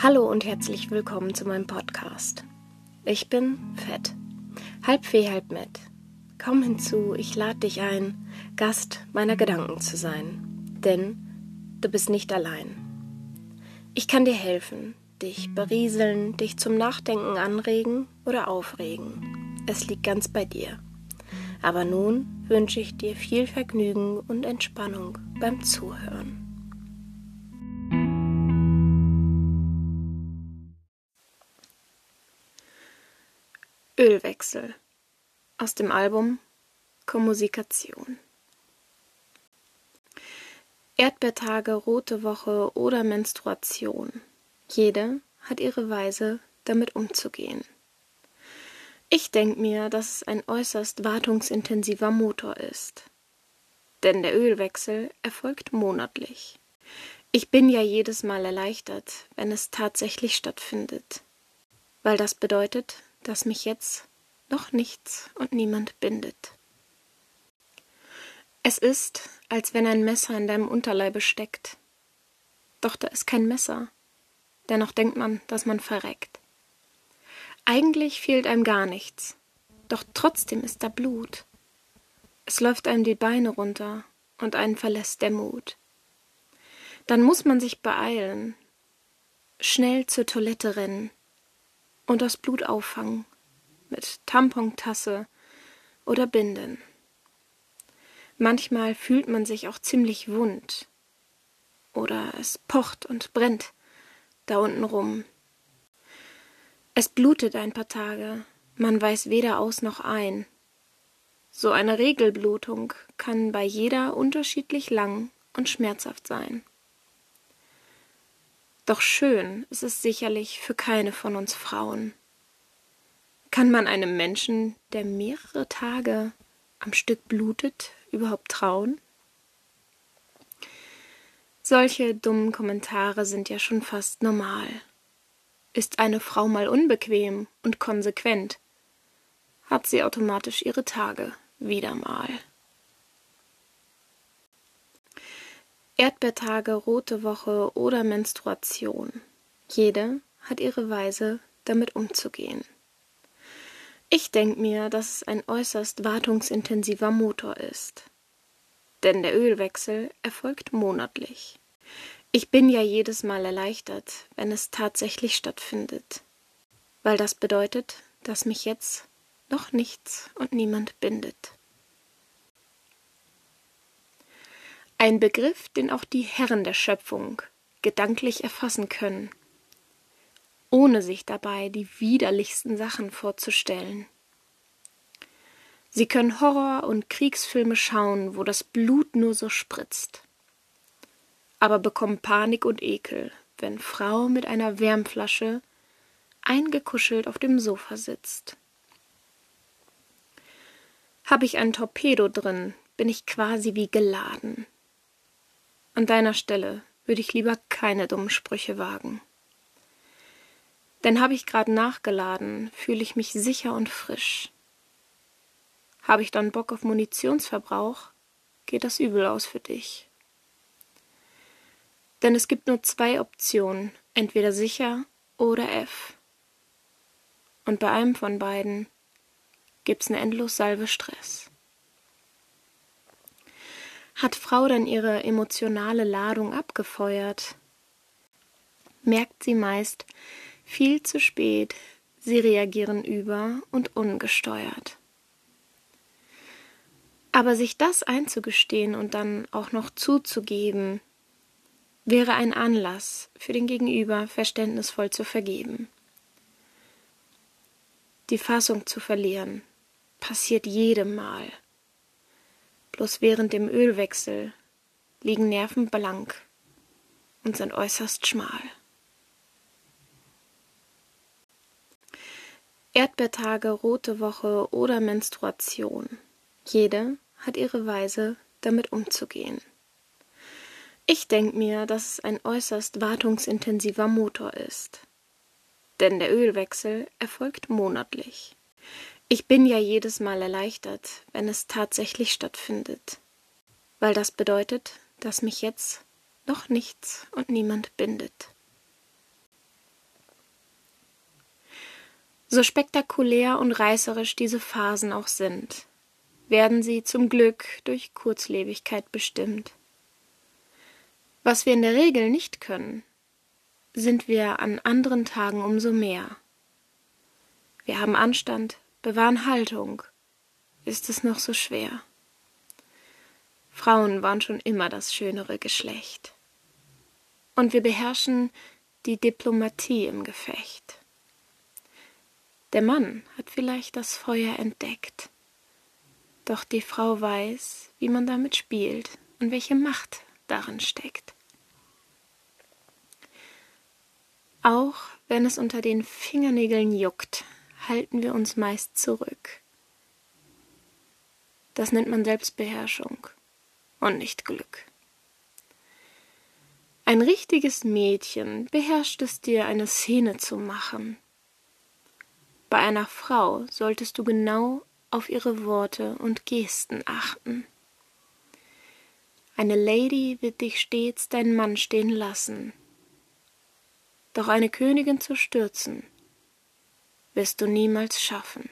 Hallo und herzlich willkommen zu meinem Podcast. Ich bin Fett, halb Fee, halb Met. Komm hinzu, ich lade dich ein, Gast meiner Gedanken zu sein, denn du bist nicht allein. Ich kann dir helfen, dich berieseln, dich zum Nachdenken anregen oder aufregen. Es liegt ganz bei dir. Aber nun wünsche ich dir viel Vergnügen und Entspannung beim Zuhören. Ölwechsel aus dem Album Kommunikation. Erdbeertage, rote Woche oder Menstruation. Jede hat ihre Weise, damit umzugehen. Ich denke mir, dass es ein äußerst wartungsintensiver Motor ist. Denn der Ölwechsel erfolgt monatlich. Ich bin ja jedes Mal erleichtert, wenn es tatsächlich stattfindet, weil das bedeutet, dass mich jetzt noch nichts und niemand bindet. Es ist, als wenn ein Messer in deinem Unterleibe steckt. Doch da ist kein Messer. Dennoch denkt man, dass man verreckt. Eigentlich fehlt einem gar nichts. Doch trotzdem ist da Blut. Es läuft einem die Beine runter und einen verlässt der Mut. Dann muss man sich beeilen, schnell zur Toilette rennen, und das Blut auffangen mit Tampontasse oder Binden. Manchmal fühlt man sich auch ziemlich wund oder es pocht und brennt da unten rum. Es blutet ein paar Tage, man weiß weder aus noch ein. So eine Regelblutung kann bei jeder unterschiedlich lang und schmerzhaft sein. Doch schön ist es sicherlich für keine von uns Frauen. Kann man einem Menschen, der mehrere Tage am Stück blutet, überhaupt trauen? Solche dummen Kommentare sind ja schon fast normal. Ist eine Frau mal unbequem und konsequent, hat sie automatisch ihre Tage wieder mal. Erdbeertage, rote Woche oder Menstruation. Jede hat ihre Weise, damit umzugehen. Ich denke mir, dass es ein äußerst wartungsintensiver Motor ist. Denn der Ölwechsel erfolgt monatlich. Ich bin ja jedes Mal erleichtert, wenn es tatsächlich stattfindet. Weil das bedeutet, dass mich jetzt noch nichts und niemand bindet. Ein Begriff, den auch die Herren der Schöpfung gedanklich erfassen können, ohne sich dabei die widerlichsten Sachen vorzustellen. Sie können Horror- und Kriegsfilme schauen, wo das Blut nur so spritzt, aber bekommen Panik und Ekel, wenn Frau mit einer Wärmflasche eingekuschelt auf dem Sofa sitzt. Habe ich ein Torpedo drin, bin ich quasi wie geladen. An deiner Stelle würde ich lieber keine dummen Sprüche wagen. Denn habe ich gerade nachgeladen, fühle ich mich sicher und frisch. Habe ich dann Bock auf Munitionsverbrauch, geht das übel aus für dich. Denn es gibt nur zwei Optionen, entweder sicher oder F. Und bei einem von beiden gibt's eine Endlossalve Stress. Hat Frau dann ihre emotionale Ladung abgefeuert, merkt sie meist viel zu spät, sie reagieren über und ungesteuert. Aber sich das einzugestehen und dann auch noch zuzugeben, wäre ein Anlass für den Gegenüber verständnisvoll zu vergeben. Die Fassung zu verlieren passiert jedem Mal. Bloß während dem Ölwechsel liegen Nerven blank und sind äußerst schmal. Erdbeertage, rote Woche oder Menstruation. Jede hat ihre Weise, damit umzugehen. Ich denke mir, dass es ein äußerst wartungsintensiver Motor ist. Denn der Ölwechsel erfolgt monatlich. Ich bin ja jedes Mal erleichtert, wenn es tatsächlich stattfindet, weil das bedeutet, dass mich jetzt noch nichts und niemand bindet. So spektakulär und reißerisch diese Phasen auch sind, werden sie zum Glück durch Kurzlebigkeit bestimmt. Was wir in der Regel nicht können, sind wir an anderen Tagen umso mehr. Wir haben Anstand, bewahren Haltung. Ist es noch so schwer? Frauen waren schon immer das schönere Geschlecht. Und wir beherrschen die Diplomatie im Gefecht. Der Mann hat vielleicht das Feuer entdeckt, doch die Frau weiß, wie man damit spielt und welche Macht darin steckt. Auch wenn es unter den Fingernägeln juckt, halten wir uns meist zurück. Das nennt man Selbstbeherrschung und nicht Glück. Ein richtiges Mädchen beherrscht es dir, eine Szene zu machen. Bei einer Frau solltest du genau auf ihre Worte und Gesten achten. Eine Lady wird dich stets dein Mann stehen lassen. Doch eine Königin zu stürzen, wirst du niemals schaffen.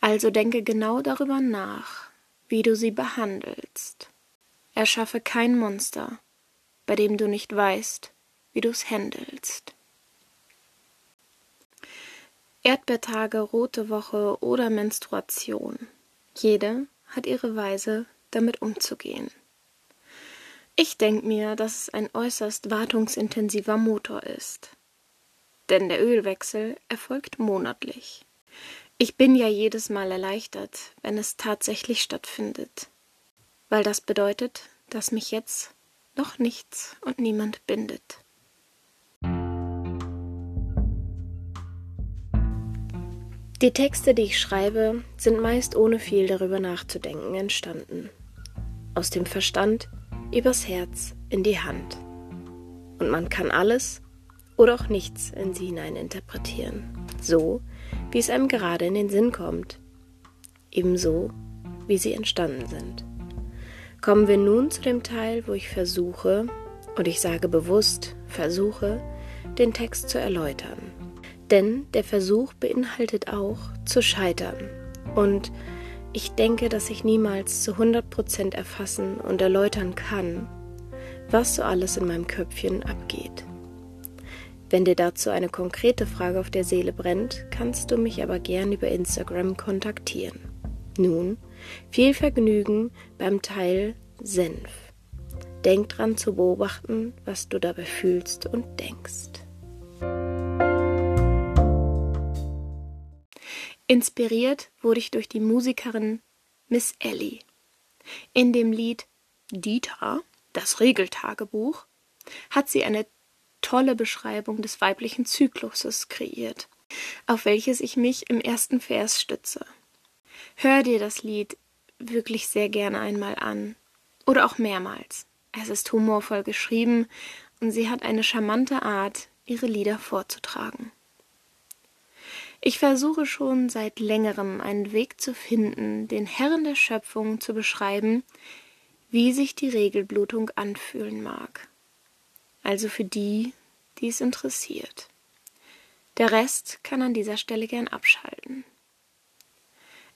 Also denke genau darüber nach, wie du sie behandelst. Erschaffe kein Monster, bei dem du nicht weißt, wie du's händelst. Erdbeertage, rote Woche oder Menstruation. Jede hat ihre Weise, damit umzugehen. Ich denke mir, dass es ein äußerst wartungsintensiver Motor ist. Denn der Ölwechsel erfolgt monatlich. Ich bin ja jedes Mal erleichtert, wenn es tatsächlich stattfindet, weil das bedeutet, dass mich jetzt noch nichts und niemand bindet. Die Texte, die ich schreibe, sind meist ohne viel darüber nachzudenken entstanden. Aus dem Verstand übers Herz in die Hand. Und man kann alles oder auch nichts in sie hinein interpretieren. So, wie es einem gerade in den Sinn kommt. Ebenso, wie sie entstanden sind. Kommen wir nun zu dem Teil, wo ich versuche, und ich sage bewusst versuche, den Text zu erläutern. Denn der Versuch beinhaltet auch zu scheitern. Und ich denke, dass ich niemals zu 100% erfassen und erläutern kann, was so alles in meinem Köpfchen abgeht. Wenn dir dazu eine konkrete Frage auf der Seele brennt, kannst du mich aber gern über Instagram kontaktieren. Nun, viel Vergnügen beim Teil Senf. Denk dran zu beobachten, was du dabei fühlst und denkst. Inspiriert wurde ich durch die Musikerin Miss Ellie. In dem Lied Dieter, das Regeltagebuch, hat sie eine tolle Beschreibung des weiblichen Zykluses kreiert, auf welches ich mich im ersten Vers stütze. Hör dir das Lied wirklich sehr gerne einmal an. Oder auch mehrmals. Es ist humorvoll geschrieben und sie hat eine charmante Art, ihre Lieder vorzutragen. Ich versuche schon seit längerem einen Weg zu finden, den Herren der Schöpfung zu beschreiben, wie sich die Regelblutung anfühlen mag. Also für die, die es interessiert. Der Rest kann an dieser Stelle gern abschalten.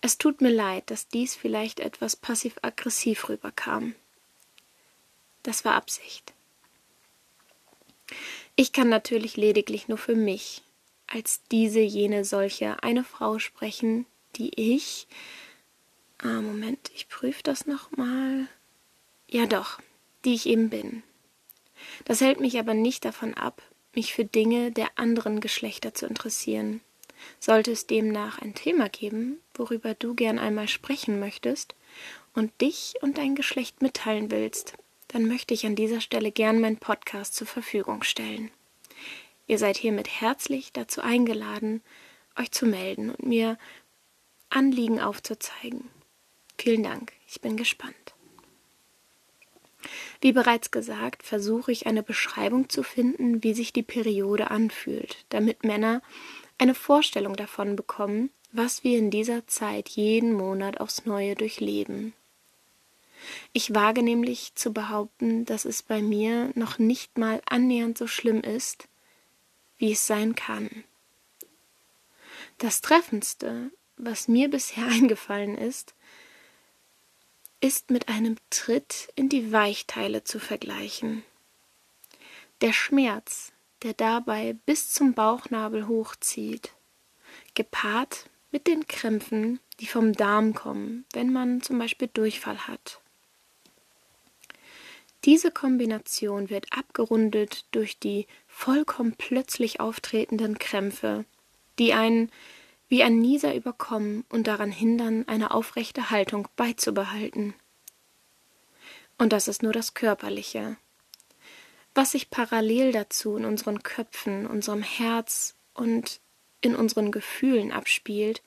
Es tut mir leid, dass dies vielleicht etwas passiv-aggressiv rüberkam. Das war Absicht. Ich kann natürlich lediglich nur für mich, als diese, jene, solche, eine Frau sprechen, die ich. Ah, Moment, ich prüfe das nochmal. Ja, doch, die ich eben bin. Das hält mich aber nicht davon ab, mich für Dinge der anderen Geschlechter zu interessieren. Sollte es demnach ein Thema geben, worüber du gern einmal sprechen möchtest und dich und dein Geschlecht mitteilen willst, dann möchte ich an dieser Stelle gern meinen Podcast zur Verfügung stellen. Ihr seid hiermit herzlich dazu eingeladen, euch zu melden und mir Anliegen aufzuzeigen. Vielen Dank, ich bin gespannt. Wie bereits gesagt, versuche ich eine Beschreibung zu finden, wie sich die Periode anfühlt, damit Männer eine Vorstellung davon bekommen, was wir in dieser Zeit jeden Monat aufs Neue durchleben. Ich wage nämlich zu behaupten, dass es bei mir noch nicht mal annähernd so schlimm ist, wie es sein kann. Das Treffendste, was mir bisher eingefallen ist, ist mit einem Tritt in die Weichteile zu vergleichen. Der Schmerz, der dabei bis zum Bauchnabel hochzieht, gepaart mit den Krämpfen, die vom Darm kommen, wenn man zum Beispiel Durchfall hat. Diese Kombination wird abgerundet durch die vollkommen plötzlich auftretenden Krämpfe, die einen wie ein Nieser überkommen und daran hindern, eine aufrechte Haltung beizubehalten. Und das ist nur das Körperliche. Was sich parallel dazu in unseren Köpfen, unserem Herz und in unseren Gefühlen abspielt,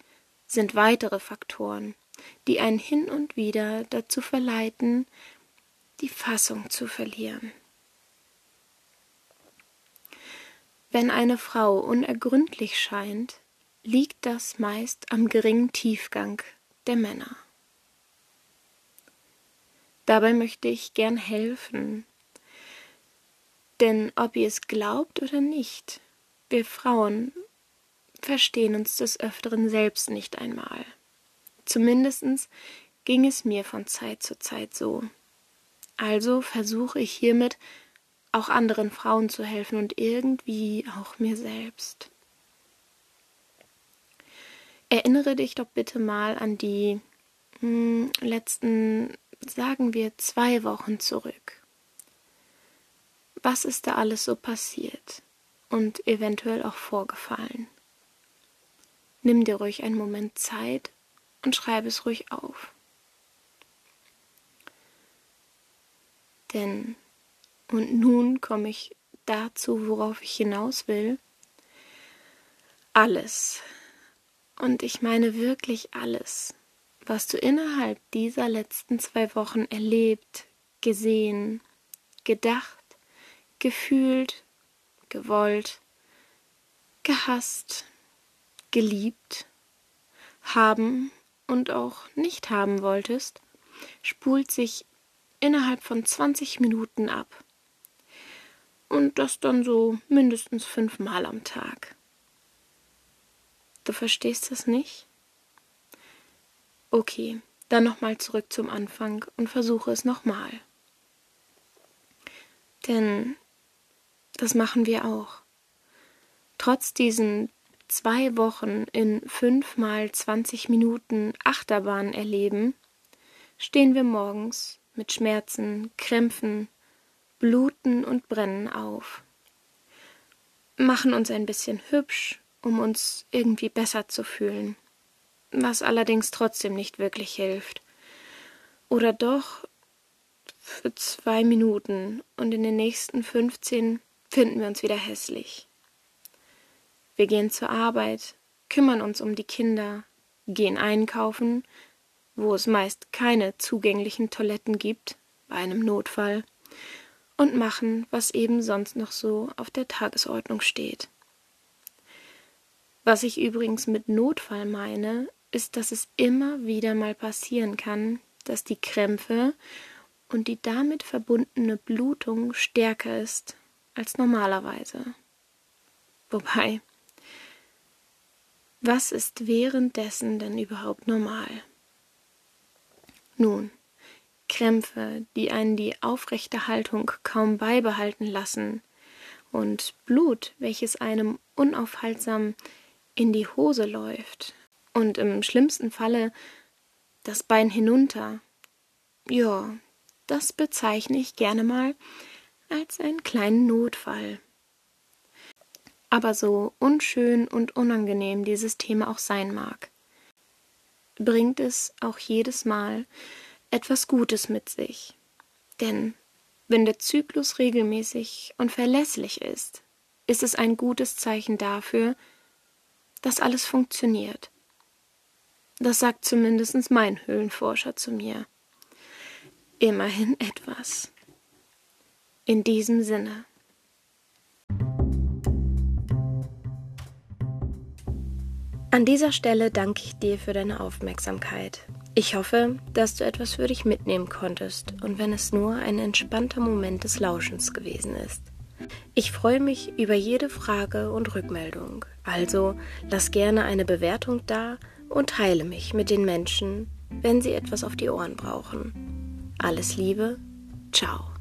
sind weitere Faktoren, die einen hin und wieder dazu verleiten, die Fassung zu verlieren. Wenn eine Frau unergründlich scheint, liegt das meist am geringen Tiefgang der Männer. Dabei möchte ich gern helfen, denn ob ihr es glaubt oder nicht, wir Frauen verstehen uns des Öfteren selbst nicht einmal. Zumindest ging es mir von Zeit zu Zeit so. Also versuche ich hiermit auch anderen Frauen zu helfen und irgendwie auch mir selbst. Erinnere dich doch bitte mal an die hm, letzten, sagen wir, zwei Wochen zurück. Was ist da alles so passiert und eventuell auch vorgefallen? Nimm dir ruhig einen Moment Zeit und schreibe es ruhig auf. Denn, und nun komme ich dazu, worauf ich hinaus will, alles, und ich meine wirklich alles, was du innerhalb dieser letzten zwei Wochen erlebt, gesehen, gedacht, gefühlt, gewollt, gehasst, geliebt, haben und auch nicht haben wolltest, spult sich innerhalb von 20 Minuten ab. Und das dann so mindestens fünfmal am Tag. Du verstehst das nicht? Okay, dann nochmal zurück zum Anfang und versuche es nochmal. Denn das machen wir auch. Trotz diesen zwei Wochen in fünf mal zwanzig Minuten Achterbahn erleben, stehen wir morgens mit Schmerzen, Krämpfen, Bluten und Brennen auf, machen uns ein bisschen hübsch, um uns irgendwie besser zu fühlen, was allerdings trotzdem nicht wirklich hilft. Oder doch für zwei Minuten und in den nächsten fünfzehn finden wir uns wieder hässlich. Wir gehen zur Arbeit, kümmern uns um die Kinder, gehen einkaufen, wo es meist keine zugänglichen Toiletten gibt, bei einem Notfall, und machen, was eben sonst noch so auf der Tagesordnung steht. Was ich übrigens mit Notfall meine, ist, dass es immer wieder mal passieren kann, dass die Krämpfe und die damit verbundene Blutung stärker ist als normalerweise. Wobei, was ist währenddessen denn überhaupt normal? Nun, Krämpfe, die einen die aufrechte Haltung kaum beibehalten lassen, und Blut, welches einem unaufhaltsam in die Hose läuft und im schlimmsten Falle das Bein hinunter. Ja, das bezeichne ich gerne mal als einen kleinen Notfall. Aber so unschön und unangenehm dieses Thema auch sein mag, bringt es auch jedes Mal etwas Gutes mit sich. Denn wenn der Zyklus regelmäßig und verlässlich ist, ist es ein gutes Zeichen dafür, dass alles funktioniert. Das sagt zumindest mein Höhlenforscher zu mir. Immerhin etwas. In diesem Sinne. An dieser Stelle danke ich dir für deine Aufmerksamkeit. Ich hoffe, dass du etwas für dich mitnehmen konntest und wenn es nur ein entspannter Moment des Lauschens gewesen ist. Ich freue mich über jede Frage und Rückmeldung. Also lass gerne eine Bewertung da und teile mich mit den Menschen, wenn sie etwas auf die Ohren brauchen. Alles Liebe, ciao.